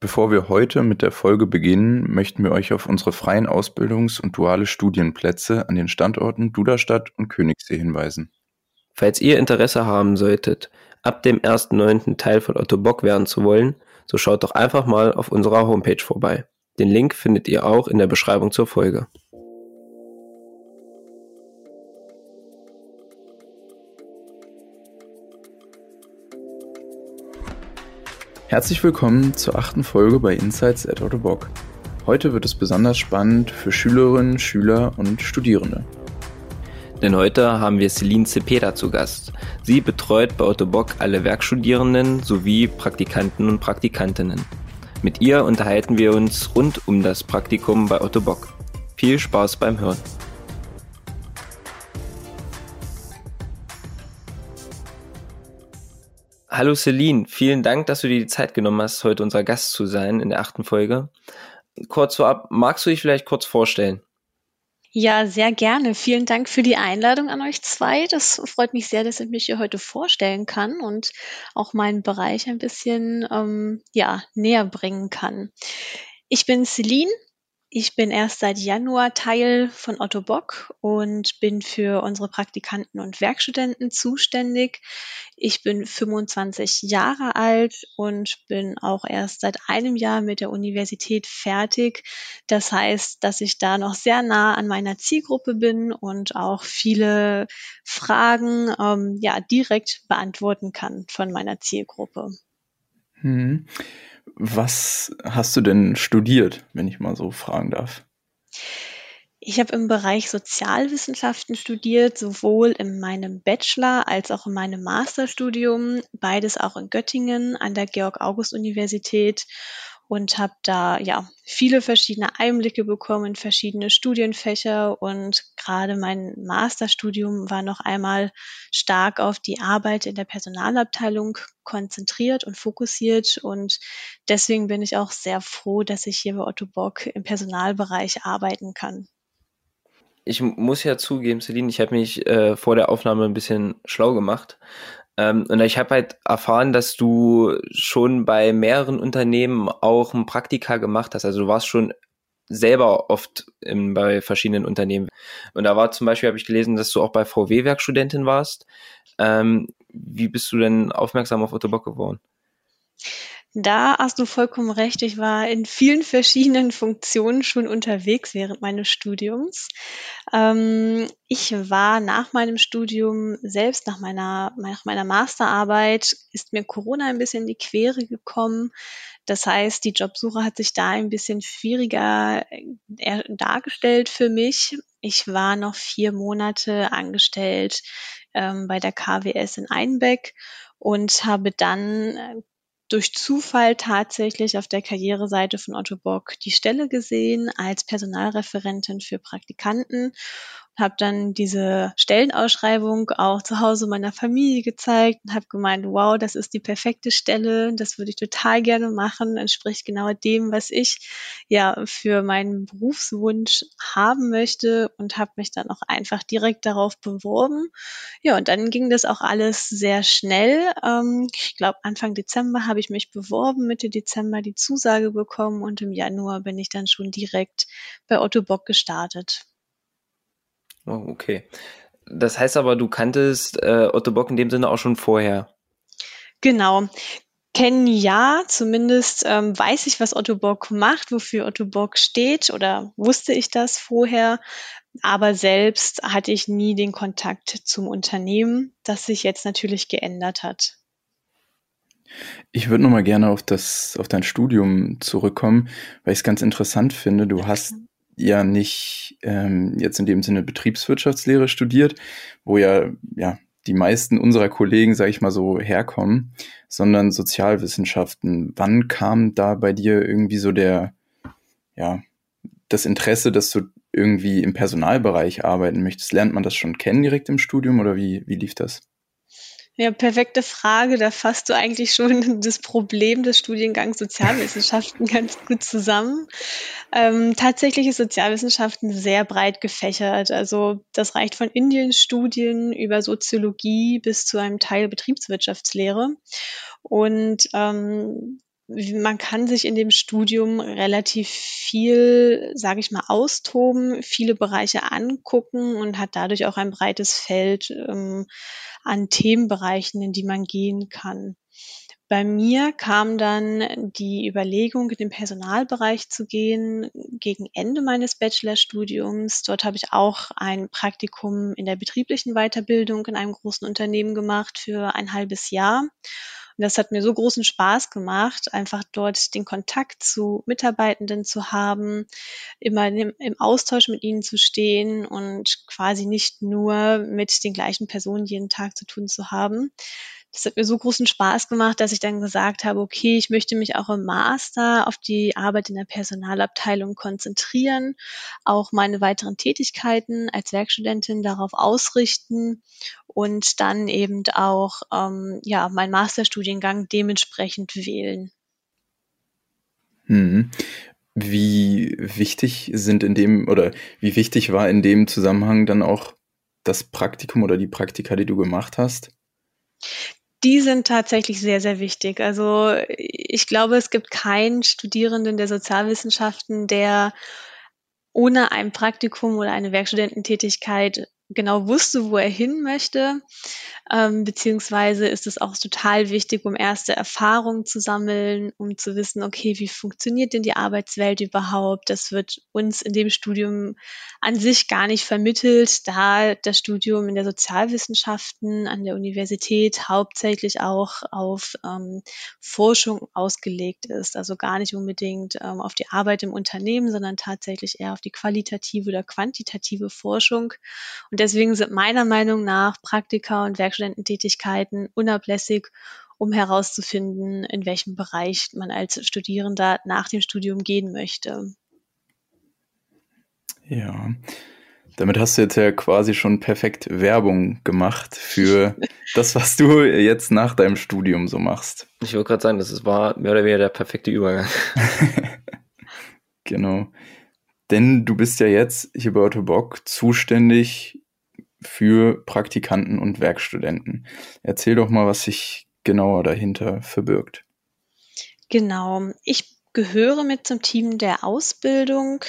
Bevor wir heute mit der Folge beginnen, möchten wir euch auf unsere freien Ausbildungs- und duale Studienplätze an den Standorten Duderstadt und Königssee hinweisen. Falls ihr Interesse haben solltet, ab dem 1.9. Teil von Otto Bock werden zu wollen, so schaut doch einfach mal auf unserer Homepage vorbei. Den Link findet ihr auch in der Beschreibung zur Folge. Herzlich willkommen zur achten Folge bei Insights at Otto Bock. Heute wird es besonders spannend für Schülerinnen, Schüler und Studierende. Denn heute haben wir Celine Cepeda zu Gast. Sie betreut bei Otto Bock alle Werkstudierenden sowie Praktikanten und Praktikantinnen. Mit ihr unterhalten wir uns rund um das Praktikum bei Otto Bock. Viel Spaß beim Hören. Hallo Celine, vielen Dank, dass du dir die Zeit genommen hast, heute unser Gast zu sein in der achten Folge. Kurz vorab, magst du dich vielleicht kurz vorstellen? Ja, sehr gerne. Vielen Dank für die Einladung an euch zwei. Das freut mich sehr, dass ich mich hier heute vorstellen kann und auch meinen Bereich ein bisschen ähm, ja, näher bringen kann. Ich bin Celine, ich bin erst seit Januar Teil von Otto Bock und bin für unsere Praktikanten und Werkstudenten zuständig. Ich bin 25 Jahre alt und bin auch erst seit einem Jahr mit der Universität fertig. Das heißt, dass ich da noch sehr nah an meiner Zielgruppe bin und auch viele Fragen ähm, ja direkt beantworten kann von meiner Zielgruppe. Hm. Was hast du denn studiert, wenn ich mal so fragen darf? Ich habe im Bereich Sozialwissenschaften studiert, sowohl in meinem Bachelor als auch in meinem Masterstudium, beides auch in Göttingen an der Georg-August-Universität und habe da ja viele verschiedene Einblicke bekommen in verschiedene Studienfächer und gerade mein Masterstudium war noch einmal stark auf die Arbeit in der Personalabteilung konzentriert und fokussiert und deswegen bin ich auch sehr froh, dass ich hier bei Otto Bock im Personalbereich arbeiten kann. Ich muss ja zugeben, Celine, ich habe mich äh, vor der Aufnahme ein bisschen schlau gemacht ähm, und ich habe halt erfahren, dass du schon bei mehreren Unternehmen auch ein Praktika gemacht hast. Also du warst schon selber oft in, bei verschiedenen Unternehmen. Und da war zum Beispiel, habe ich gelesen, dass du auch bei VW Werkstudentin warst. Ähm, wie bist du denn aufmerksam auf Otto Bock geworden? Da hast du vollkommen recht. Ich war in vielen verschiedenen Funktionen schon unterwegs während meines Studiums. Ähm, ich war nach meinem Studium selbst, nach meiner, nach meiner Masterarbeit, ist mir Corona ein bisschen in die Quere gekommen. Das heißt, die Jobsuche hat sich da ein bisschen schwieriger äh, dargestellt für mich. Ich war noch vier Monate angestellt ähm, bei der KWS in Einbeck und habe dann äh, durch Zufall tatsächlich auf der Karriereseite von Otto Bock die Stelle gesehen als Personalreferentin für Praktikanten habe dann diese Stellenausschreibung auch zu Hause meiner Familie gezeigt und habe gemeint, wow, das ist die perfekte Stelle, das würde ich total gerne machen, entspricht genau dem, was ich ja für meinen Berufswunsch haben möchte und habe mich dann auch einfach direkt darauf beworben. Ja, und dann ging das auch alles sehr schnell. Ähm, ich glaube, Anfang Dezember habe ich mich beworben, Mitte Dezember die Zusage bekommen und im Januar bin ich dann schon direkt bei Otto Bock gestartet. Oh, okay. Das heißt aber, du kanntest äh, Otto Bock in dem Sinne auch schon vorher. Genau. Kennen ja, zumindest ähm, weiß ich, was Otto Bock macht, wofür Otto Bock steht oder wusste ich das vorher. Aber selbst hatte ich nie den Kontakt zum Unternehmen, das sich jetzt natürlich geändert hat. Ich würde noch mal gerne auf das, auf dein Studium zurückkommen, weil ich es ganz interessant finde. Du hast ja nicht ähm, jetzt in dem Sinne Betriebswirtschaftslehre studiert, wo ja, ja die meisten unserer Kollegen, sage ich mal so, herkommen, sondern Sozialwissenschaften. Wann kam da bei dir irgendwie so der, ja, das Interesse, dass du irgendwie im Personalbereich arbeiten möchtest? Lernt man das schon kennen direkt im Studium oder wie, wie lief das? Ja, perfekte Frage. Da fasst du eigentlich schon das Problem des Studiengangs Sozialwissenschaften ganz gut zusammen. Ähm, tatsächlich ist Sozialwissenschaften sehr breit gefächert. Also das reicht von Indienstudien über Soziologie bis zu einem Teil Betriebswirtschaftslehre. Und ähm, man kann sich in dem Studium relativ viel, sage ich mal, austoben, viele Bereiche angucken und hat dadurch auch ein breites Feld ähm, an Themenbereichen, in die man gehen kann. Bei mir kam dann die Überlegung, in den Personalbereich zu gehen, gegen Ende meines Bachelorstudiums. Dort habe ich auch ein Praktikum in der betrieblichen Weiterbildung in einem großen Unternehmen gemacht für ein halbes Jahr. Und das hat mir so großen Spaß gemacht, einfach dort den Kontakt zu Mitarbeitenden zu haben, immer im, im Austausch mit ihnen zu stehen und quasi nicht nur mit den gleichen Personen jeden Tag zu tun zu haben das hat mir so großen Spaß gemacht, dass ich dann gesagt habe, okay, ich möchte mich auch im Master auf die Arbeit in der Personalabteilung konzentrieren, auch meine weiteren Tätigkeiten als Werkstudentin darauf ausrichten und dann eben auch ähm, ja meinen Masterstudiengang dementsprechend wählen. Hm. Wie wichtig sind in dem oder wie wichtig war in dem Zusammenhang dann auch das Praktikum oder die Praktika, die du gemacht hast? Die sind tatsächlich sehr, sehr wichtig. Also ich glaube, es gibt keinen Studierenden der Sozialwissenschaften, der ohne ein Praktikum oder eine Werkstudententätigkeit genau wusste, wo er hin möchte. Ähm, beziehungsweise ist es auch total wichtig, um erste Erfahrungen zu sammeln, um zu wissen, okay, wie funktioniert denn die Arbeitswelt überhaupt? Das wird uns in dem Studium an sich gar nicht vermittelt, da das Studium in der Sozialwissenschaften an der Universität hauptsächlich auch auf ähm, Forschung ausgelegt ist. Also gar nicht unbedingt ähm, auf die Arbeit im Unternehmen, sondern tatsächlich eher auf die qualitative oder quantitative Forschung. Und deswegen sind meiner Meinung nach Praktika und Werkstudententätigkeiten unablässig, um herauszufinden, in welchem Bereich man als Studierender nach dem Studium gehen möchte. Ja, damit hast du jetzt ja quasi schon perfekt Werbung gemacht für das, was du jetzt nach deinem Studium so machst. Ich wollte gerade sagen, das war mehr oder weniger der perfekte Übergang. genau. Denn du bist ja jetzt hier bei Otto Bock zuständig für Praktikanten und Werkstudenten. Erzähl doch mal, was sich genauer dahinter verbirgt. Genau. Ich gehöre mit zum Team der Ausbildung,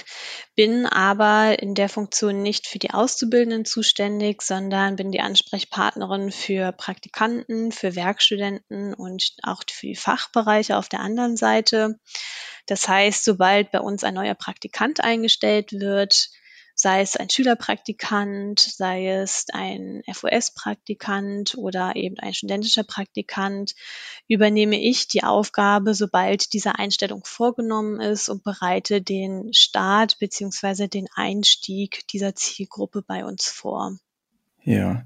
bin aber in der Funktion nicht für die Auszubildenden zuständig, sondern bin die Ansprechpartnerin für Praktikanten, für Werkstudenten und auch für die Fachbereiche auf der anderen Seite. Das heißt, sobald bei uns ein neuer Praktikant eingestellt wird, sei es ein Schülerpraktikant, sei es ein FOS-Praktikant oder eben ein studentischer Praktikant, übernehme ich die Aufgabe, sobald diese Einstellung vorgenommen ist und bereite den Start beziehungsweise den Einstieg dieser Zielgruppe bei uns vor. Ja,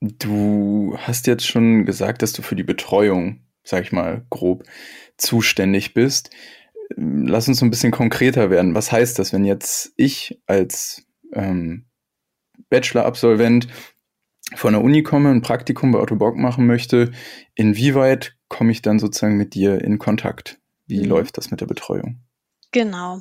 du hast jetzt schon gesagt, dass du für die Betreuung, sag ich mal grob, zuständig bist lass uns ein bisschen konkreter werden. Was heißt das, wenn jetzt ich als ähm, Bachelor-Absolvent von der Uni komme, ein Praktikum bei Otto Bock machen möchte? Inwieweit komme ich dann sozusagen mit dir in Kontakt? Wie mhm. läuft das mit der Betreuung? Genau.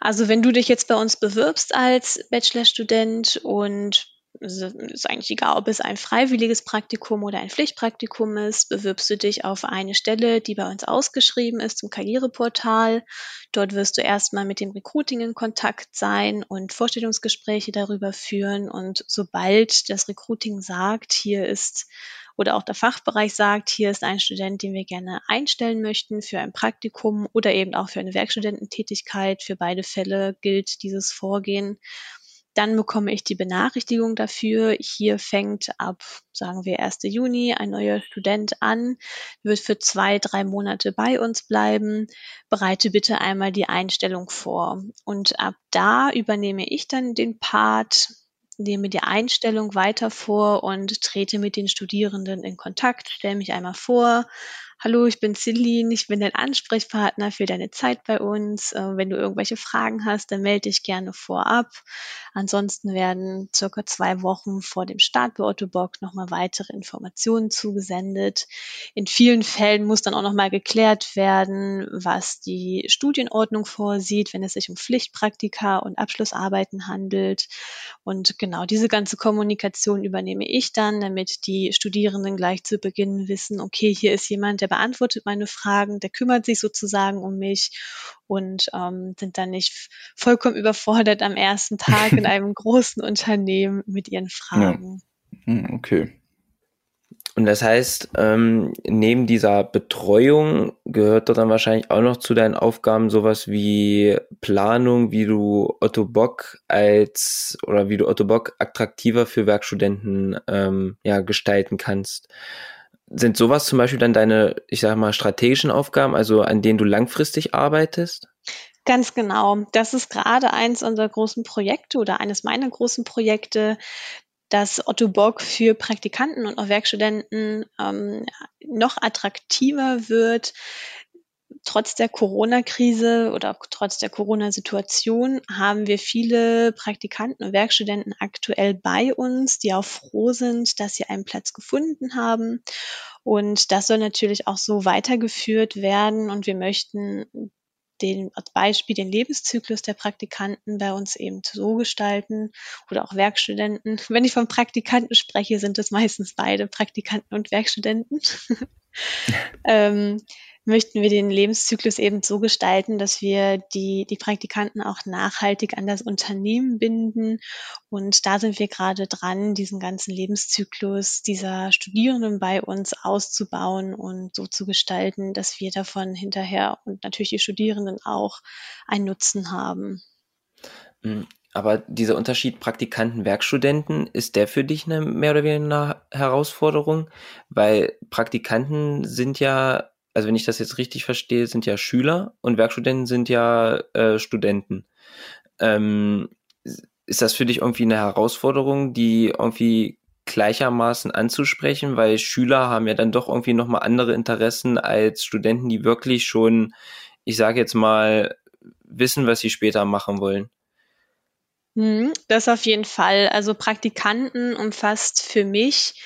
Also wenn du dich jetzt bei uns bewirbst als Bachelorstudent und es ist eigentlich egal, ob es ein freiwilliges Praktikum oder ein Pflichtpraktikum ist, bewirbst du dich auf eine Stelle, die bei uns ausgeschrieben ist zum Karriereportal. Dort wirst du erstmal mit dem Recruiting in Kontakt sein und Vorstellungsgespräche darüber führen. Und sobald das Recruiting sagt, hier ist oder auch der Fachbereich sagt, hier ist ein Student, den wir gerne einstellen möchten für ein Praktikum oder eben auch für eine Werkstudententätigkeit. Für beide Fälle gilt dieses Vorgehen. Dann bekomme ich die Benachrichtigung dafür. Hier fängt ab, sagen wir, 1. Juni ein neuer Student an, wird für zwei, drei Monate bei uns bleiben. Bereite bitte einmal die Einstellung vor. Und ab da übernehme ich dann den Part, nehme die Einstellung weiter vor und trete mit den Studierenden in Kontakt, stelle mich einmal vor, Hallo, ich bin Celine, ich bin dein Ansprechpartner für deine Zeit bei uns. Äh, wenn du irgendwelche Fragen hast, dann melde dich gerne vorab. Ansonsten werden circa zwei Wochen vor dem Start bei Ottobock nochmal weitere Informationen zugesendet. In vielen Fällen muss dann auch nochmal geklärt werden, was die Studienordnung vorsieht, wenn es sich um Pflichtpraktika und Abschlussarbeiten handelt. Und genau diese ganze Kommunikation übernehme ich dann, damit die Studierenden gleich zu Beginn wissen, okay, hier ist jemand, der der beantwortet meine Fragen, der kümmert sich sozusagen um mich und ähm, sind dann nicht vollkommen überfordert am ersten Tag in einem großen Unternehmen mit ihren Fragen. Ja. Hm, okay. Und das heißt, ähm, neben dieser Betreuung gehört dort dann wahrscheinlich auch noch zu deinen Aufgaben sowas wie Planung, wie du Otto Bock als oder wie du Otto Bock attraktiver für Werkstudenten ähm, ja, gestalten kannst. Sind sowas zum Beispiel dann deine, ich sag mal, strategischen Aufgaben, also an denen du langfristig arbeitest? Ganz genau. Das ist gerade eins unserer großen Projekte oder eines meiner großen Projekte, dass Otto Bock für Praktikanten und auch Werkstudenten ähm, noch attraktiver wird. Trotz der Corona-Krise oder trotz der Corona-Situation haben wir viele Praktikanten und Werkstudenten aktuell bei uns, die auch froh sind, dass sie einen Platz gefunden haben. Und das soll natürlich auch so weitergeführt werden. Und wir möchten den als Beispiel den Lebenszyklus der Praktikanten bei uns eben so gestalten oder auch Werkstudenten. Wenn ich von Praktikanten spreche, sind es meistens beide Praktikanten und Werkstudenten. ähm, möchten wir den Lebenszyklus eben so gestalten, dass wir die, die Praktikanten auch nachhaltig an das Unternehmen binden. Und da sind wir gerade dran, diesen ganzen Lebenszyklus dieser Studierenden bei uns auszubauen und so zu gestalten, dass wir davon hinterher und natürlich die Studierenden auch einen Nutzen haben. Hm, aber dieser Unterschied Praktikanten, Werkstudenten, ist der für dich eine mehr oder weniger Herausforderung? Weil Praktikanten sind ja also wenn ich das jetzt richtig verstehe, sind ja Schüler und Werkstudenten sind ja äh, Studenten. Ähm, ist das für dich irgendwie eine Herausforderung, die irgendwie gleichermaßen anzusprechen, weil Schüler haben ja dann doch irgendwie nochmal andere Interessen als Studenten, die wirklich schon, ich sage jetzt mal, wissen, was sie später machen wollen. Mhm, das auf jeden Fall. Also Praktikanten umfasst für mich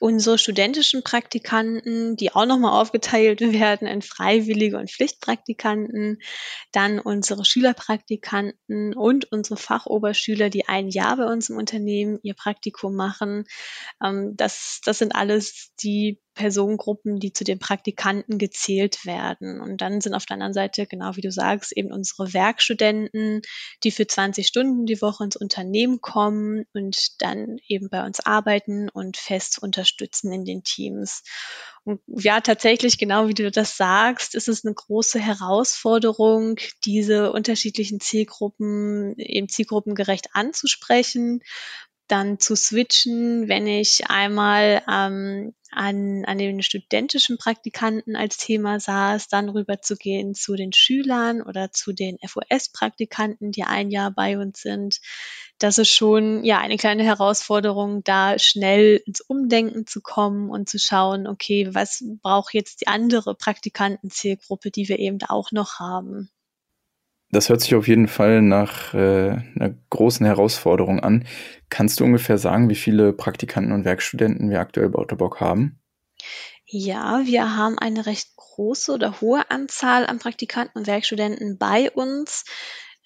unsere studentischen Praktikanten, die auch nochmal aufgeteilt werden in Freiwillige und Pflichtpraktikanten, dann unsere Schülerpraktikanten und unsere Fachoberschüler, die ein Jahr bei uns im Unternehmen ihr Praktikum machen. Ähm, das, das sind alles die Personengruppen, die zu den Praktikanten gezählt werden. Und dann sind auf der anderen Seite, genau wie du sagst, eben unsere Werkstudenten, die für 20 Stunden die Woche ins Unternehmen kommen und dann eben bei uns arbeiten und fest unterstützen in den Teams. Und ja, tatsächlich, genau wie du das sagst, ist es eine große Herausforderung, diese unterschiedlichen Zielgruppen eben zielgruppengerecht anzusprechen dann zu switchen, wenn ich einmal ähm, an, an den studentischen Praktikanten als Thema saß, dann rüber zu gehen zu den Schülern oder zu den FOS-Praktikanten, die ein Jahr bei uns sind. Das ist schon ja eine kleine Herausforderung, da schnell ins Umdenken zu kommen und zu schauen, okay, was braucht jetzt die andere Praktikantenzielgruppe, die wir eben auch noch haben. Das hört sich auf jeden Fall nach äh, einer großen Herausforderung an. Kannst du ungefähr sagen, wie viele Praktikanten und Werkstudenten wir aktuell bei Ottobock haben? Ja, wir haben eine recht große oder hohe Anzahl an Praktikanten und Werkstudenten bei uns.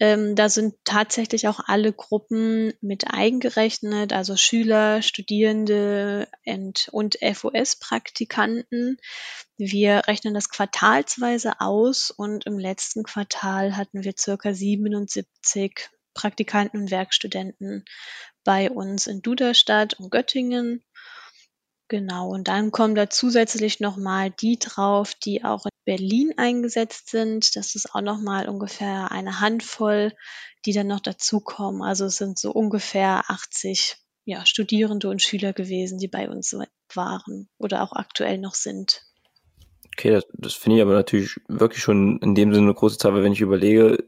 Ähm, da sind tatsächlich auch alle Gruppen mit eingerechnet, also Schüler, Studierende und, und FOS-Praktikanten. Wir rechnen das quartalsweise aus und im letzten Quartal hatten wir circa 77 Praktikanten und Werkstudenten bei uns in Duderstadt und Göttingen. Genau, und dann kommen da zusätzlich nochmal die drauf, die auch Berlin eingesetzt sind. Das ist auch nochmal ungefähr eine Handvoll, die dann noch dazukommen. Also es sind so ungefähr 80 ja, Studierende und Schüler gewesen, die bei uns waren oder auch aktuell noch sind. Okay, das, das finde ich aber natürlich wirklich schon in dem Sinne eine große Zahl, weil wenn ich überlege,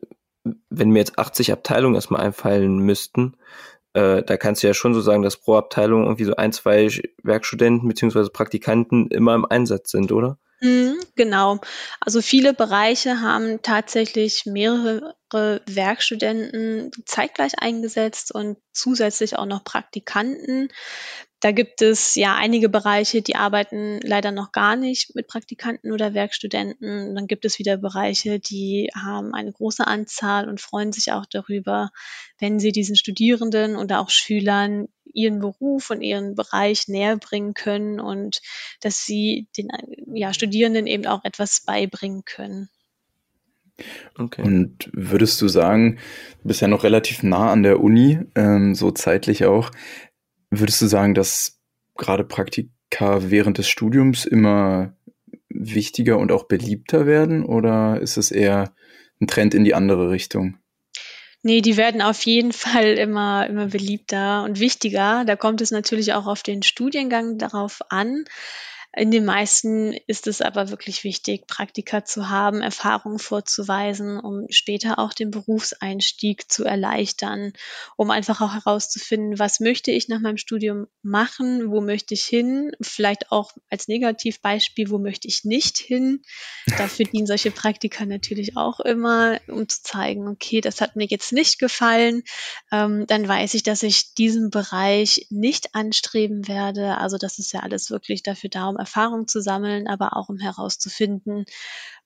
wenn mir jetzt 80 Abteilungen erstmal einfallen müssten, äh, da kannst du ja schon so sagen, dass pro Abteilung irgendwie so ein, zwei Werkstudenten beziehungsweise Praktikanten immer im Einsatz sind, oder? Mhm, genau. Also viele Bereiche haben tatsächlich mehrere Werkstudenten zeitgleich eingesetzt und zusätzlich auch noch Praktikanten. Da gibt es ja einige Bereiche, die arbeiten leider noch gar nicht mit Praktikanten oder Werkstudenten. Dann gibt es wieder Bereiche, die haben eine große Anzahl und freuen sich auch darüber, wenn sie diesen Studierenden oder auch Schülern ihren Beruf und ihren Bereich näher bringen können und dass sie den ja, Studierenden eben auch etwas beibringen können. Okay. Und würdest du sagen, du bist ja noch relativ nah an der Uni, ähm, so zeitlich auch, würdest du sagen, dass gerade Praktika während des Studiums immer wichtiger und auch beliebter werden oder ist es eher ein Trend in die andere Richtung? Nee, die werden auf jeden Fall immer, immer beliebter und wichtiger. Da kommt es natürlich auch auf den Studiengang darauf an. In den meisten ist es aber wirklich wichtig, Praktika zu haben, Erfahrungen vorzuweisen, um später auch den Berufseinstieg zu erleichtern, um einfach auch herauszufinden, was möchte ich nach meinem Studium machen, wo möchte ich hin, vielleicht auch als Negativbeispiel, wo möchte ich nicht hin. Dafür dienen solche Praktika natürlich auch immer, um zu zeigen, okay, das hat mir jetzt nicht gefallen, ähm, dann weiß ich, dass ich diesen Bereich nicht anstreben werde. Also das ist ja alles wirklich dafür da, um Erfahrung zu sammeln, aber auch um herauszufinden,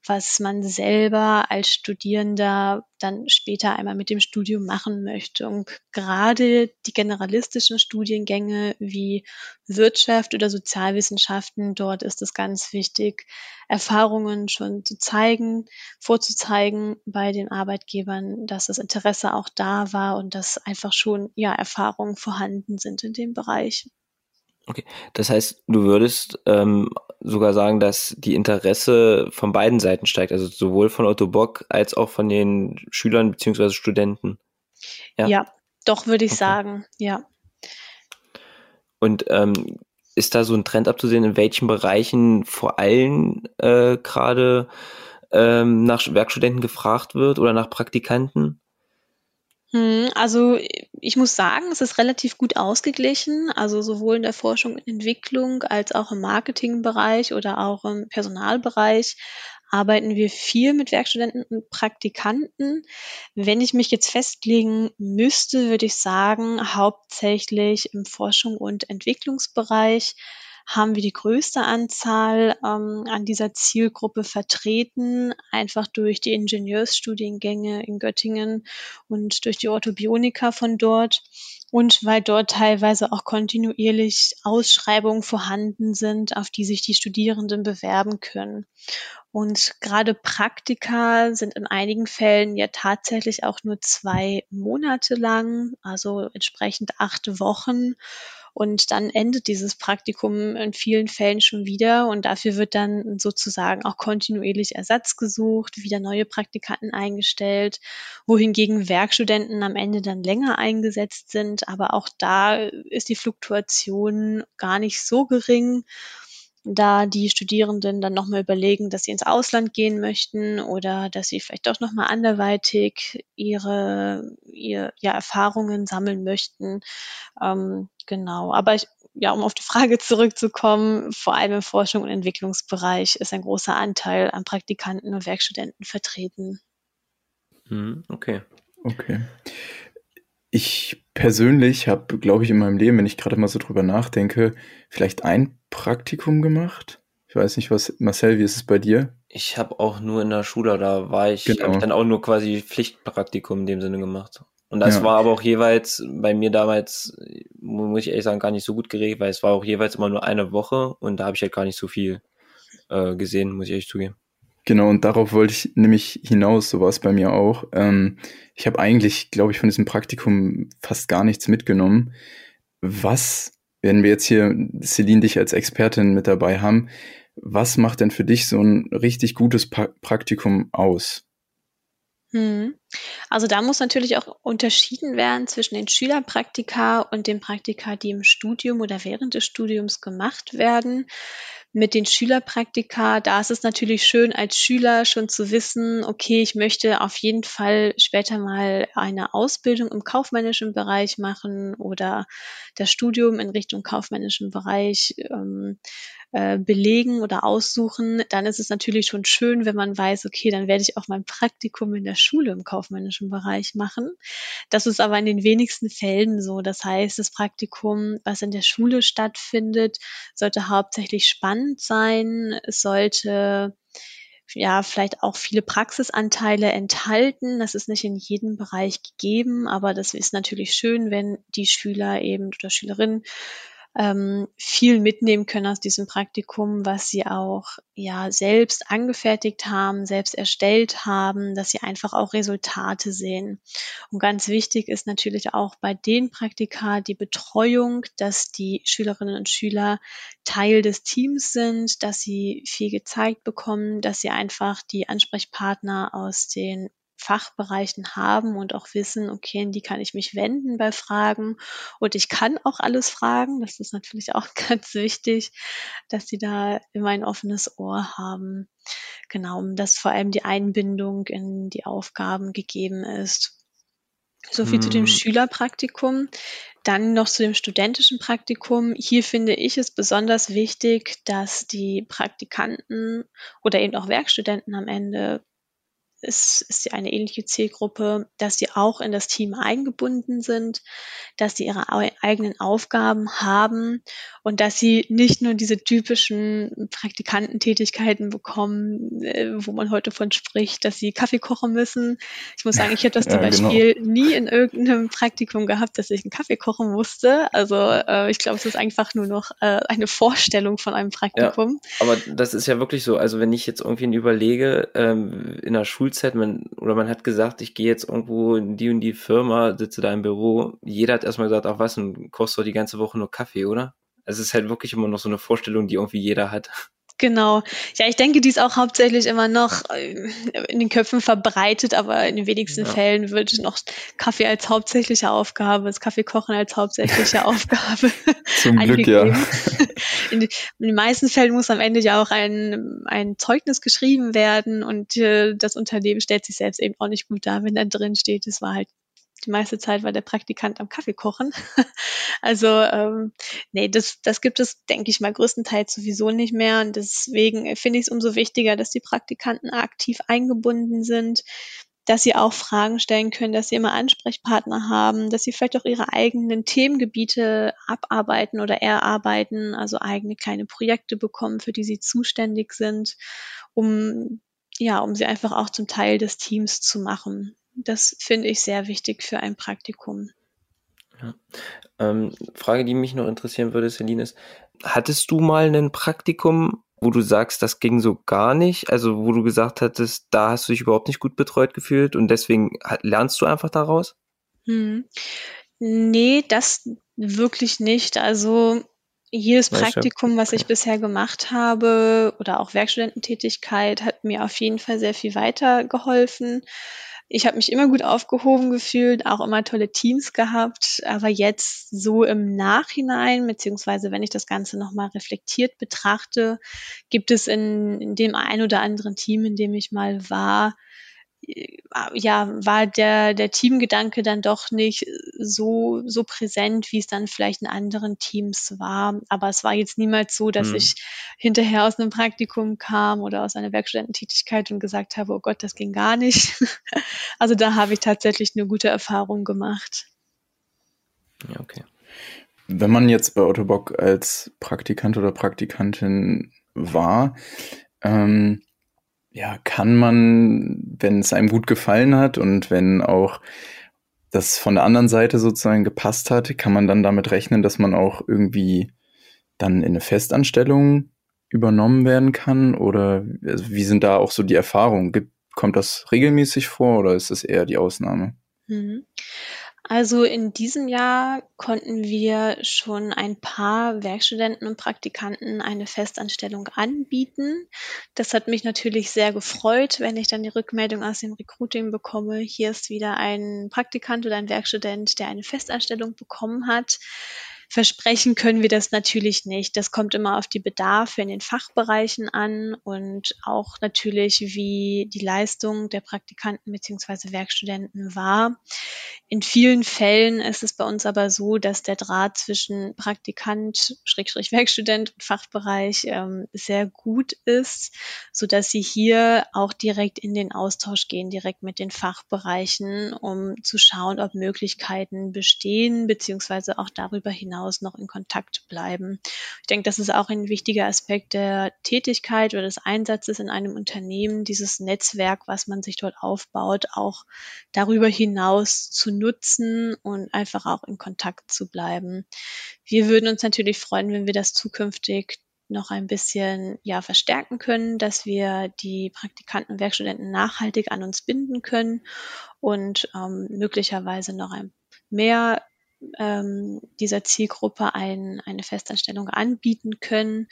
was man selber als Studierender dann später einmal mit dem Studium machen möchte. Und gerade die generalistischen Studiengänge wie Wirtschaft oder Sozialwissenschaften, dort ist es ganz wichtig, Erfahrungen schon zu zeigen, vorzuzeigen bei den Arbeitgebern, dass das Interesse auch da war und dass einfach schon ja Erfahrungen vorhanden sind in dem Bereich. Okay, das heißt, du würdest ähm, sogar sagen, dass die Interesse von beiden Seiten steigt, also sowohl von Otto Bock als auch von den Schülern bzw. Studenten. Ja, ja doch würde ich okay. sagen, ja. Und ähm, ist da so ein Trend abzusehen, in welchen Bereichen vor allem äh, gerade ähm, nach Werkstudenten gefragt wird oder nach Praktikanten? Hm, also ich muss sagen, es ist relativ gut ausgeglichen, also sowohl in der Forschung und Entwicklung als auch im Marketingbereich oder auch im Personalbereich arbeiten wir viel mit Werkstudenten und Praktikanten. Wenn ich mich jetzt festlegen müsste, würde ich sagen, hauptsächlich im Forschung und Entwicklungsbereich haben wir die größte Anzahl ähm, an dieser Zielgruppe vertreten, einfach durch die Ingenieursstudiengänge in Göttingen und durch die Orthobioniker von dort und weil dort teilweise auch kontinuierlich Ausschreibungen vorhanden sind, auf die sich die Studierenden bewerben können. Und gerade Praktika sind in einigen Fällen ja tatsächlich auch nur zwei Monate lang, also entsprechend acht Wochen. Und dann endet dieses Praktikum in vielen Fällen schon wieder und dafür wird dann sozusagen auch kontinuierlich Ersatz gesucht, wieder neue Praktikanten eingestellt, wohingegen Werkstudenten am Ende dann länger eingesetzt sind. Aber auch da ist die Fluktuation gar nicht so gering da die Studierenden dann nochmal überlegen, dass sie ins Ausland gehen möchten oder dass sie vielleicht doch nochmal anderweitig ihre, ihre ja, Erfahrungen sammeln möchten. Ähm, genau. Aber ich, ja, um auf die Frage zurückzukommen, vor allem im Forschung und Entwicklungsbereich ist ein großer Anteil an Praktikanten und Werkstudenten vertreten. Hm, okay. Okay. Ich persönlich habe, glaube ich, in meinem Leben, wenn ich gerade mal so drüber nachdenke, vielleicht ein Praktikum gemacht. Ich weiß nicht, was, Marcel, wie ist es bei dir? Ich habe auch nur in der Schule, da war ich, genau. habe ich dann auch nur quasi Pflichtpraktikum in dem Sinne gemacht. Und das ja. war aber auch jeweils bei mir damals, muss ich ehrlich sagen, gar nicht so gut geregelt, weil es war auch jeweils immer nur eine Woche und da habe ich halt gar nicht so viel äh, gesehen, muss ich ehrlich zugeben. Genau, und darauf wollte ich nämlich hinaus, so war es bei mir auch. Ähm, ich habe eigentlich, glaube ich, von diesem Praktikum fast gar nichts mitgenommen. Was, wenn wir jetzt hier Celine dich als Expertin mit dabei haben, was macht denn für dich so ein richtig gutes pa Praktikum aus? Hm. Also da muss natürlich auch unterschieden werden zwischen den Schülerpraktika und den Praktika, die im Studium oder während des Studiums gemacht werden mit den Schülerpraktika, da ist es natürlich schön, als Schüler schon zu wissen, okay, ich möchte auf jeden Fall später mal eine Ausbildung im kaufmännischen Bereich machen oder das Studium in Richtung kaufmännischen Bereich ähm, äh, belegen oder aussuchen, dann ist es natürlich schon schön, wenn man weiß, okay, dann werde ich auch mein Praktikum in der Schule im kaufmännischen Bereich machen. Das ist aber in den wenigsten Fällen so. Das heißt, das Praktikum, was in der Schule stattfindet, sollte hauptsächlich spannend sein. Es sollte ja, vielleicht auch viele Praxisanteile enthalten. Das ist nicht in jedem Bereich gegeben, aber das ist natürlich schön, wenn die Schüler eben oder Schülerinnen ähm, viel mitnehmen können aus diesem Praktikum, was sie auch ja selbst angefertigt haben, selbst erstellt haben, dass sie einfach auch Resultate sehen. Und ganz wichtig ist natürlich auch bei den Praktika die Betreuung, dass die Schülerinnen und Schüler Teil des Teams sind, dass sie viel gezeigt bekommen, dass sie einfach die Ansprechpartner aus den Fachbereichen haben und auch wissen, okay, in die kann ich mich wenden bei Fragen und ich kann auch alles fragen. Das ist natürlich auch ganz wichtig, dass sie da immer ein offenes Ohr haben. Genau, dass vor allem die Einbindung in die Aufgaben gegeben ist. So viel hm. zu dem hm. Schülerpraktikum. Dann noch zu dem studentischen Praktikum. Hier finde ich es besonders wichtig, dass die Praktikanten oder eben auch Werkstudenten am Ende ist, ist sie eine ähnliche Zielgruppe, dass sie auch in das Team eingebunden sind, dass sie ihre eigenen Aufgaben haben und dass sie nicht nur diese typischen Praktikantentätigkeiten bekommen, äh, wo man heute von spricht, dass sie Kaffee kochen müssen. Ich muss sagen, ich habe das zum ja, genau. Beispiel genau. nie in irgendeinem Praktikum gehabt, dass ich einen Kaffee kochen musste. Also äh, ich glaube, es ist einfach nur noch äh, eine Vorstellung von einem Praktikum. Ja, aber das ist ja wirklich so. Also wenn ich jetzt irgendwie überlege, ähm, in der Schulzeit Schulzeit, man, oder man hat gesagt, ich gehe jetzt irgendwo in die und die Firma, sitze da im Büro. Jeder hat erstmal gesagt, ach was, und kostet doch die ganze Woche nur Kaffee, oder? Also es ist halt wirklich immer noch so eine Vorstellung, die irgendwie jeder hat. Genau. Ja, ich denke, die ist auch hauptsächlich immer noch äh, in den Köpfen verbreitet, aber in den wenigsten ja. Fällen wird noch Kaffee als hauptsächliche Aufgabe, das Kaffeekochen als hauptsächliche Aufgabe Zum Glück, ja. In, in, den meisten Fällen muss am Ende ja auch ein, ein Zeugnis geschrieben werden und äh, das Unternehmen stellt sich selbst eben auch nicht gut dar, wenn da drin steht, es war halt die meiste Zeit war der Praktikant am Kaffee kochen. also ähm, nee, das, das gibt es, denke ich mal, größtenteils sowieso nicht mehr. Und deswegen finde ich es umso wichtiger, dass die Praktikanten aktiv eingebunden sind, dass sie auch Fragen stellen können, dass sie immer Ansprechpartner haben, dass sie vielleicht auch ihre eigenen Themengebiete abarbeiten oder erarbeiten, also eigene kleine Projekte bekommen, für die sie zuständig sind, um ja, um sie einfach auch zum Teil des Teams zu machen. Das finde ich sehr wichtig für ein Praktikum. Ja. Ähm, Frage, die mich noch interessieren würde, Celine, ist, hattest du mal ein Praktikum, wo du sagst, das ging so gar nicht? Also wo du gesagt hattest, da hast du dich überhaupt nicht gut betreut gefühlt und deswegen lernst du einfach daraus? Hm. Nee, das wirklich nicht. Also jedes Praktikum, was ich bisher gemacht habe oder auch Werkstudententätigkeit, hat mir auf jeden Fall sehr viel weitergeholfen. Ich habe mich immer gut aufgehoben gefühlt, auch immer tolle Teams gehabt, aber jetzt so im Nachhinein, beziehungsweise wenn ich das Ganze nochmal reflektiert betrachte, gibt es in, in dem ein oder anderen Team, in dem ich mal war, ja, war der, der Teamgedanke dann doch nicht so, so präsent, wie es dann vielleicht in anderen Teams war. Aber es war jetzt niemals so, dass hm. ich hinterher aus einem Praktikum kam oder aus einer Werkstudententätigkeit und gesagt habe, oh Gott, das ging gar nicht. also da habe ich tatsächlich eine gute Erfahrung gemacht. Ja, okay. Wenn man jetzt bei Otto Bock als Praktikant oder Praktikantin war, ähm, ja, kann man, wenn es einem gut gefallen hat und wenn auch das von der anderen Seite sozusagen gepasst hat, kann man dann damit rechnen, dass man auch irgendwie dann in eine Festanstellung übernommen werden kann? Oder also wie sind da auch so die Erfahrungen? Kommt das regelmäßig vor oder ist das eher die Ausnahme? Mhm. Also in diesem Jahr konnten wir schon ein paar Werkstudenten und Praktikanten eine Festanstellung anbieten. Das hat mich natürlich sehr gefreut, wenn ich dann die Rückmeldung aus dem Recruiting bekomme. Hier ist wieder ein Praktikant oder ein Werkstudent, der eine Festanstellung bekommen hat. Versprechen können wir das natürlich nicht. Das kommt immer auf die Bedarfe in den Fachbereichen an und auch natürlich, wie die Leistung der Praktikanten beziehungsweise Werkstudenten war. In vielen Fällen ist es bei uns aber so, dass der Draht zwischen Praktikant, Schrägstrich Werkstudent und Fachbereich ähm, sehr gut ist, so dass sie hier auch direkt in den Austausch gehen, direkt mit den Fachbereichen, um zu schauen, ob Möglichkeiten bestehen, beziehungsweise auch darüber hinaus hinaus noch in Kontakt bleiben. Ich denke, das ist auch ein wichtiger Aspekt der Tätigkeit oder des Einsatzes in einem Unternehmen, dieses Netzwerk, was man sich dort aufbaut, auch darüber hinaus zu nutzen und einfach auch in Kontakt zu bleiben. Wir würden uns natürlich freuen, wenn wir das zukünftig noch ein bisschen ja verstärken können, dass wir die Praktikanten und Werkstudenten nachhaltig an uns binden können und ähm, möglicherweise noch ein mehr ähm, dieser Zielgruppe ein, eine Festanstellung anbieten können.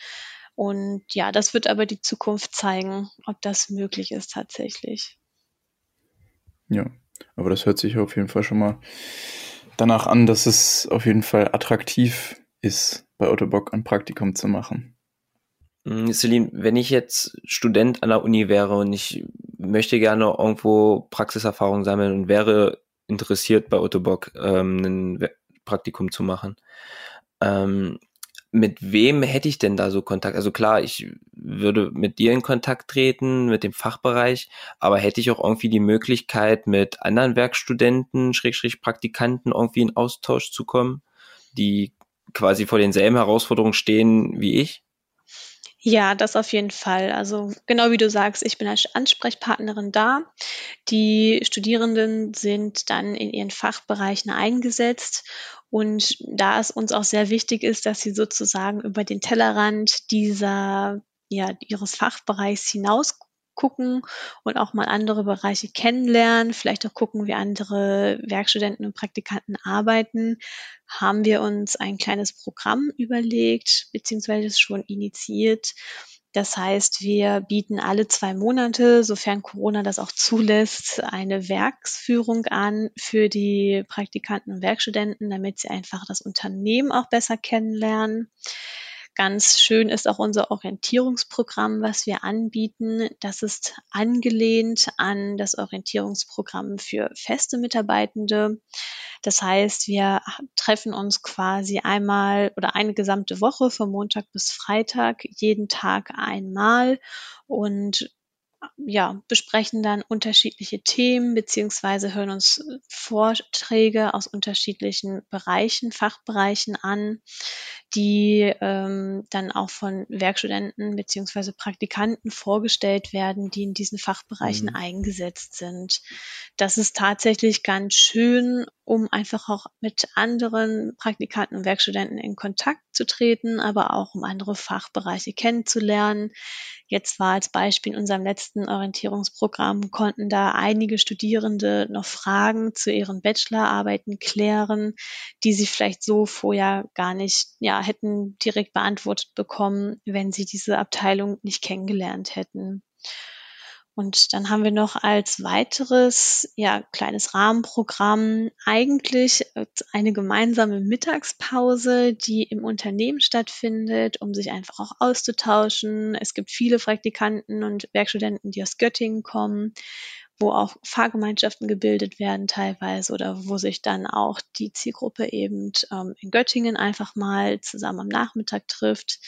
Und ja, das wird aber die Zukunft zeigen, ob das möglich ist tatsächlich. Ja, aber das hört sich auf jeden Fall schon mal danach an, dass es auf jeden Fall attraktiv ist, bei Ottobock ein Praktikum zu machen. Hm, Celine, wenn ich jetzt Student an der Uni wäre und ich möchte gerne irgendwo Praxiserfahrung sammeln und wäre interessiert bei Ottobock ähm, ein Praktikum zu machen, ähm, mit wem hätte ich denn da so Kontakt? Also klar, ich würde mit dir in Kontakt treten, mit dem Fachbereich, aber hätte ich auch irgendwie die Möglichkeit, mit anderen Werkstudenten, Schrägstrich Praktikanten irgendwie in Austausch zu kommen, die quasi vor denselben Herausforderungen stehen wie ich? Ja, das auf jeden Fall. Also genau wie du sagst, ich bin als Ansprechpartnerin da. Die Studierenden sind dann in ihren Fachbereichen eingesetzt. Und da es uns auch sehr wichtig ist, dass sie sozusagen über den Tellerrand dieser, ja, ihres Fachbereichs hinaus gucken und auch mal andere Bereiche kennenlernen, vielleicht auch gucken, wie andere Werkstudenten und Praktikanten arbeiten, haben wir uns ein kleines Programm überlegt, beziehungsweise schon initiiert. Das heißt, wir bieten alle zwei Monate, sofern Corona das auch zulässt, eine Werksführung an für die Praktikanten und Werkstudenten, damit sie einfach das Unternehmen auch besser kennenlernen. Ganz schön ist auch unser Orientierungsprogramm, was wir anbieten. Das ist angelehnt an das Orientierungsprogramm für feste Mitarbeitende. Das heißt, wir treffen uns quasi einmal oder eine gesamte Woche von Montag bis Freitag, jeden Tag einmal und ja, besprechen dann unterschiedliche Themen beziehungsweise hören uns Vorträge aus unterschiedlichen Bereichen, Fachbereichen an, die ähm, dann auch von Werkstudenten beziehungsweise Praktikanten vorgestellt werden, die in diesen Fachbereichen mhm. eingesetzt sind. Das ist tatsächlich ganz schön, um einfach auch mit anderen Praktikanten und Werkstudenten in Kontakt zu treten, aber auch um andere Fachbereiche kennenzulernen. Jetzt war als Beispiel in unserem letzten Orientierungsprogramm konnten da einige Studierende noch Fragen zu ihren Bachelorarbeiten klären, die sie vielleicht so vorher gar nicht, ja, hätten direkt beantwortet bekommen, wenn sie diese Abteilung nicht kennengelernt hätten. Und dann haben wir noch als weiteres, ja, kleines Rahmenprogramm eigentlich eine gemeinsame Mittagspause, die im Unternehmen stattfindet, um sich einfach auch auszutauschen. Es gibt viele Praktikanten und Werkstudenten, die aus Göttingen kommen wo auch Fahrgemeinschaften gebildet werden teilweise oder wo sich dann auch die Zielgruppe eben ähm, in Göttingen einfach mal zusammen am Nachmittag trifft.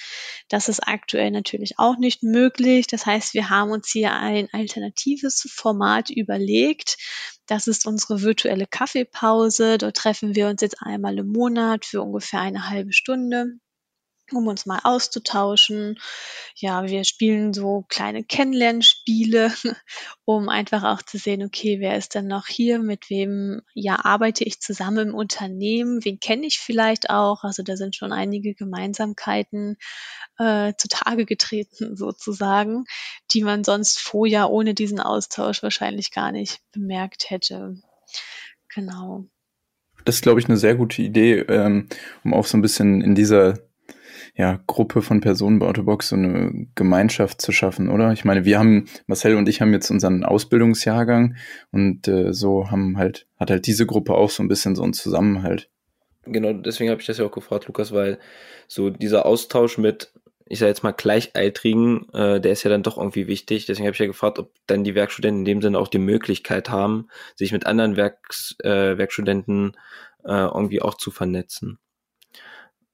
Das ist aktuell natürlich auch nicht möglich. Das heißt, wir haben uns hier ein alternatives Format überlegt. Das ist unsere virtuelle Kaffeepause. Dort treffen wir uns jetzt einmal im Monat für ungefähr eine halbe Stunde um uns mal auszutauschen. Ja, wir spielen so kleine Kennenlernspiele, um einfach auch zu sehen, okay, wer ist denn noch hier, mit wem ja arbeite ich zusammen im Unternehmen, wen kenne ich vielleicht auch. Also da sind schon einige Gemeinsamkeiten äh, zutage getreten sozusagen, die man sonst vorher ohne diesen Austausch wahrscheinlich gar nicht bemerkt hätte. Genau. Das ist, glaube ich, eine sehr gute Idee, ähm, um auch so ein bisschen in dieser ja, Gruppe von Personen bei Autobox so eine Gemeinschaft zu schaffen, oder? Ich meine, wir haben, Marcel und ich haben jetzt unseren Ausbildungsjahrgang und äh, so haben halt, hat halt diese Gruppe auch so ein bisschen so einen Zusammenhalt. Genau, deswegen habe ich das ja auch gefragt, Lukas, weil so dieser Austausch mit, ich sage jetzt mal Gleichaltrigen, äh, der ist ja dann doch irgendwie wichtig. Deswegen habe ich ja gefragt, ob dann die Werkstudenten in dem Sinne auch die Möglichkeit haben, sich mit anderen Werks, äh, Werkstudenten äh, irgendwie auch zu vernetzen.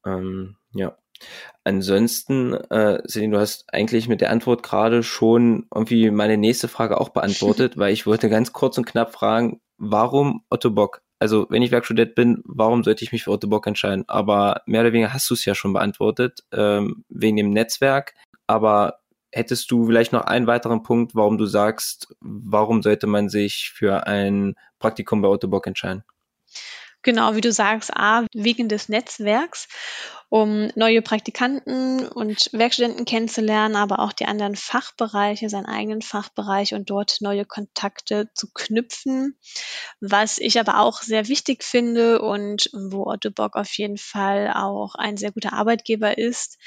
Ähm, ja. Ansonsten, äh, Celine, du hast eigentlich mit der Antwort gerade schon irgendwie meine nächste Frage auch beantwortet, weil ich wollte ganz kurz und knapp fragen, warum Otto Bock? also wenn ich Werkstudent bin, warum sollte ich mich für Otto Bock entscheiden? Aber mehr oder weniger hast du es ja schon beantwortet, ähm, wegen dem Netzwerk. Aber hättest du vielleicht noch einen weiteren Punkt, warum du sagst, warum sollte man sich für ein Praktikum bei Otto Bock entscheiden? Genau, wie du sagst, A, wegen des Netzwerks, um neue Praktikanten und Werkstudenten kennenzulernen, aber auch die anderen Fachbereiche, seinen eigenen Fachbereich und dort neue Kontakte zu knüpfen. Was ich aber auch sehr wichtig finde und wo Otto Bock auf jeden Fall auch ein sehr guter Arbeitgeber ist,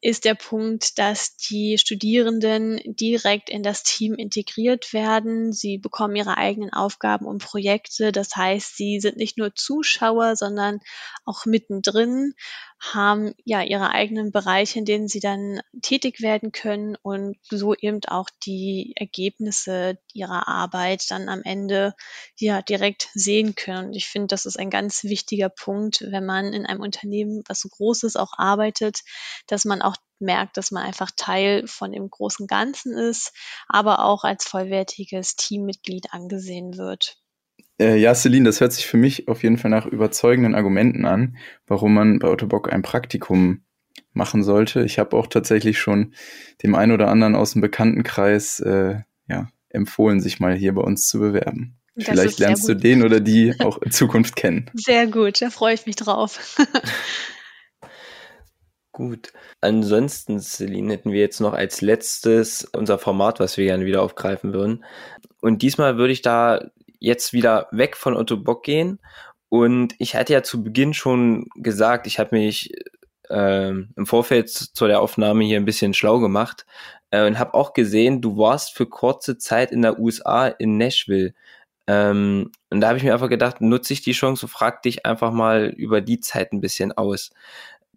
ist der Punkt, dass die Studierenden direkt in das Team integriert werden. Sie bekommen ihre eigenen Aufgaben und Projekte. Das heißt, sie sind nicht nur Zuschauer, sondern auch mittendrin, haben ja ihre eigenen Bereiche, in denen sie dann tätig werden können und so eben auch die Ergebnisse ihrer Arbeit dann am Ende ja direkt sehen können. Und ich finde, das ist ein ganz wichtiger Punkt, wenn man in einem Unternehmen, was so Großes auch arbeitet, dass man auch merkt, dass man einfach Teil von dem großen Ganzen ist, aber auch als vollwertiges Teammitglied angesehen wird. Äh, ja, Celine, das hört sich für mich auf jeden Fall nach überzeugenden Argumenten an, warum man bei Ottobock ein Praktikum machen sollte. Ich habe auch tatsächlich schon dem einen oder anderen aus dem Bekanntenkreis äh, ja, empfohlen, sich mal hier bei uns zu bewerben. Das Vielleicht lernst du den oder die auch in Zukunft kennen. Sehr gut, da freue ich mich drauf. gut. Ansonsten, Celine, hätten wir jetzt noch als letztes unser Format, was wir gerne wieder aufgreifen würden. Und diesmal würde ich da jetzt wieder weg von Otto Bock gehen. Und ich hatte ja zu Beginn schon gesagt, ich habe mich äh, im Vorfeld zu der Aufnahme hier ein bisschen schlau gemacht äh, und habe auch gesehen, du warst für kurze Zeit in der USA in Nashville. Ähm, und da habe ich mir einfach gedacht, nutze ich die Chance und frag dich einfach mal über die Zeit ein bisschen aus.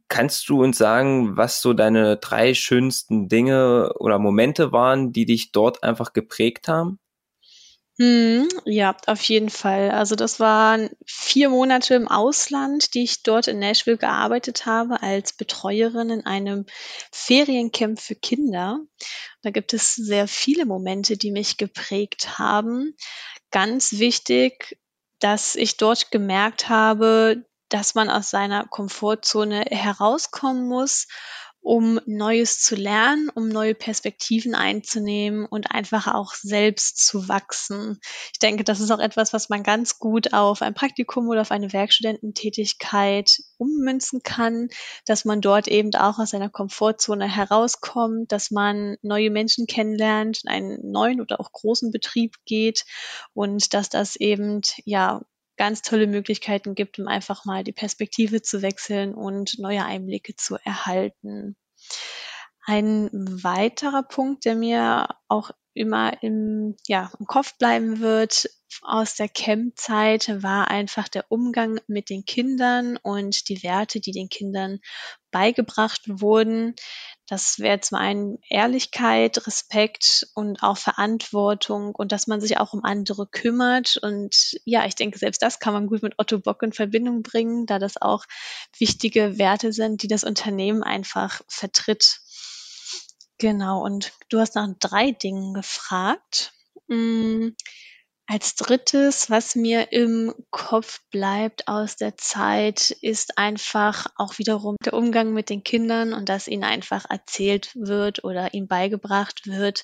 Kannst du uns sagen, was so deine drei schönsten Dinge oder Momente waren, die dich dort einfach geprägt haben? Mhm, ja, auf jeden Fall. Also das waren vier Monate im Ausland, die ich dort in Nashville gearbeitet habe als Betreuerin in einem Feriencamp für Kinder. Da gibt es sehr viele Momente, die mich geprägt haben. Ganz wichtig, dass ich dort gemerkt habe, dass man aus seiner Komfortzone herauskommen muss um Neues zu lernen, um neue Perspektiven einzunehmen und einfach auch selbst zu wachsen. Ich denke, das ist auch etwas, was man ganz gut auf ein Praktikum oder auf eine Werkstudententätigkeit ummünzen kann, dass man dort eben auch aus seiner Komfortzone herauskommt, dass man neue Menschen kennenlernt, in einen neuen oder auch großen Betrieb geht und dass das eben ja ganz tolle Möglichkeiten gibt, um einfach mal die Perspektive zu wechseln und neue Einblicke zu erhalten. Ein weiterer Punkt, der mir auch immer im, ja, im Kopf bleiben wird aus der Camp-Zeit, war einfach der Umgang mit den Kindern und die Werte, die den Kindern beigebracht wurden. Das wäre zum einen Ehrlichkeit, Respekt und auch Verantwortung und dass man sich auch um andere kümmert. Und ja, ich denke, selbst das kann man gut mit Otto Bock in Verbindung bringen, da das auch wichtige Werte sind, die das Unternehmen einfach vertritt. Genau, und du hast nach drei Dingen gefragt. Hm, als drittes, was mir im Kopf bleibt aus der Zeit, ist einfach auch wiederum der Umgang mit den Kindern und dass ihnen einfach erzählt wird oder ihnen beigebracht wird,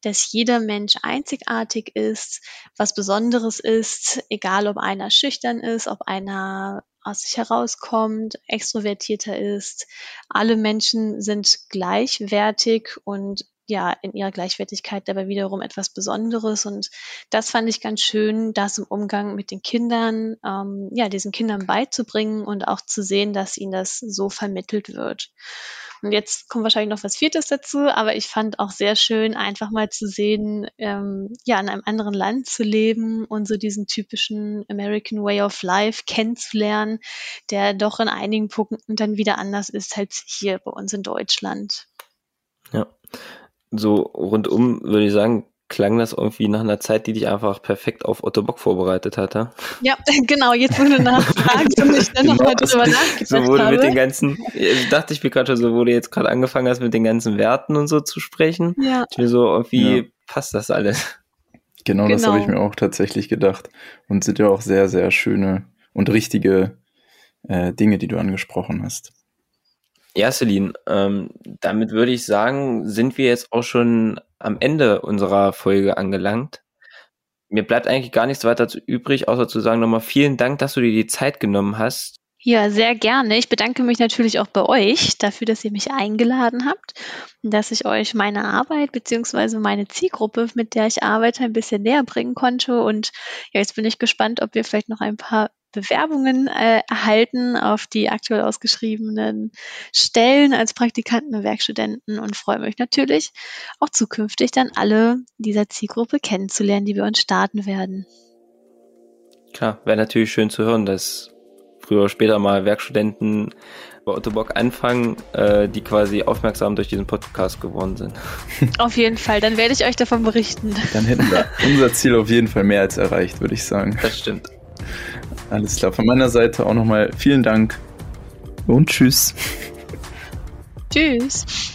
dass jeder Mensch einzigartig ist, was Besonderes ist, egal ob einer schüchtern ist, ob einer aus sich herauskommt, extrovertierter ist. Alle Menschen sind gleichwertig und ja in ihrer Gleichwertigkeit dabei wiederum etwas Besonderes. Und das fand ich ganz schön, das im Umgang mit den Kindern, ähm, ja, diesen Kindern beizubringen und auch zu sehen, dass ihnen das so vermittelt wird. Und jetzt kommt wahrscheinlich noch was Viertes dazu, aber ich fand auch sehr schön, einfach mal zu sehen, ähm, ja, in einem anderen Land zu leben und so diesen typischen American Way of Life kennenzulernen, der doch in einigen Punkten dann wieder anders ist als hier bei uns in Deutschland. Ja, so rundum würde ich sagen, klang das irgendwie nach einer Zeit, die dich einfach perfekt auf Otto Bock vorbereitet hatte. Ja, genau, jetzt wo du nachfragst und ich dann nochmal genau. drüber nachgedacht so wurde habe. mit den ganzen, ich dachte ich mir gerade schon so, wo du jetzt gerade angefangen hast, mit den ganzen Werten und so zu sprechen. Ja. Ich mir so, irgendwie ja. passt das alles. Genau, genau. das habe ich mir auch tatsächlich gedacht. Und sind ja auch sehr, sehr schöne und richtige äh, Dinge, die du angesprochen hast. Ja, Celine, ähm, damit würde ich sagen, sind wir jetzt auch schon am Ende unserer Folge angelangt. Mir bleibt eigentlich gar nichts weiter übrig, außer zu sagen nochmal vielen Dank, dass du dir die Zeit genommen hast, ja, sehr gerne. Ich bedanke mich natürlich auch bei euch dafür, dass ihr mich eingeladen habt und dass ich euch meine Arbeit beziehungsweise meine Zielgruppe, mit der ich arbeite, ein bisschen näher bringen konnte. Und ja, jetzt bin ich gespannt, ob wir vielleicht noch ein paar Bewerbungen äh, erhalten auf die aktuell ausgeschriebenen Stellen als Praktikanten und Werkstudenten und freue mich natürlich auch zukünftig dann alle dieser Zielgruppe kennenzulernen, die wir uns starten werden. Klar, wäre natürlich schön zu hören, dass früher oder später mal Werkstudenten bei Otto Bock anfangen, äh, die quasi aufmerksam durch diesen Podcast geworden sind. Auf jeden Fall, dann werde ich euch davon berichten. Dann hätten wir unser Ziel auf jeden Fall mehr als erreicht, würde ich sagen. Das stimmt. Alles klar, von meiner Seite auch nochmal vielen Dank und tschüss. Tschüss.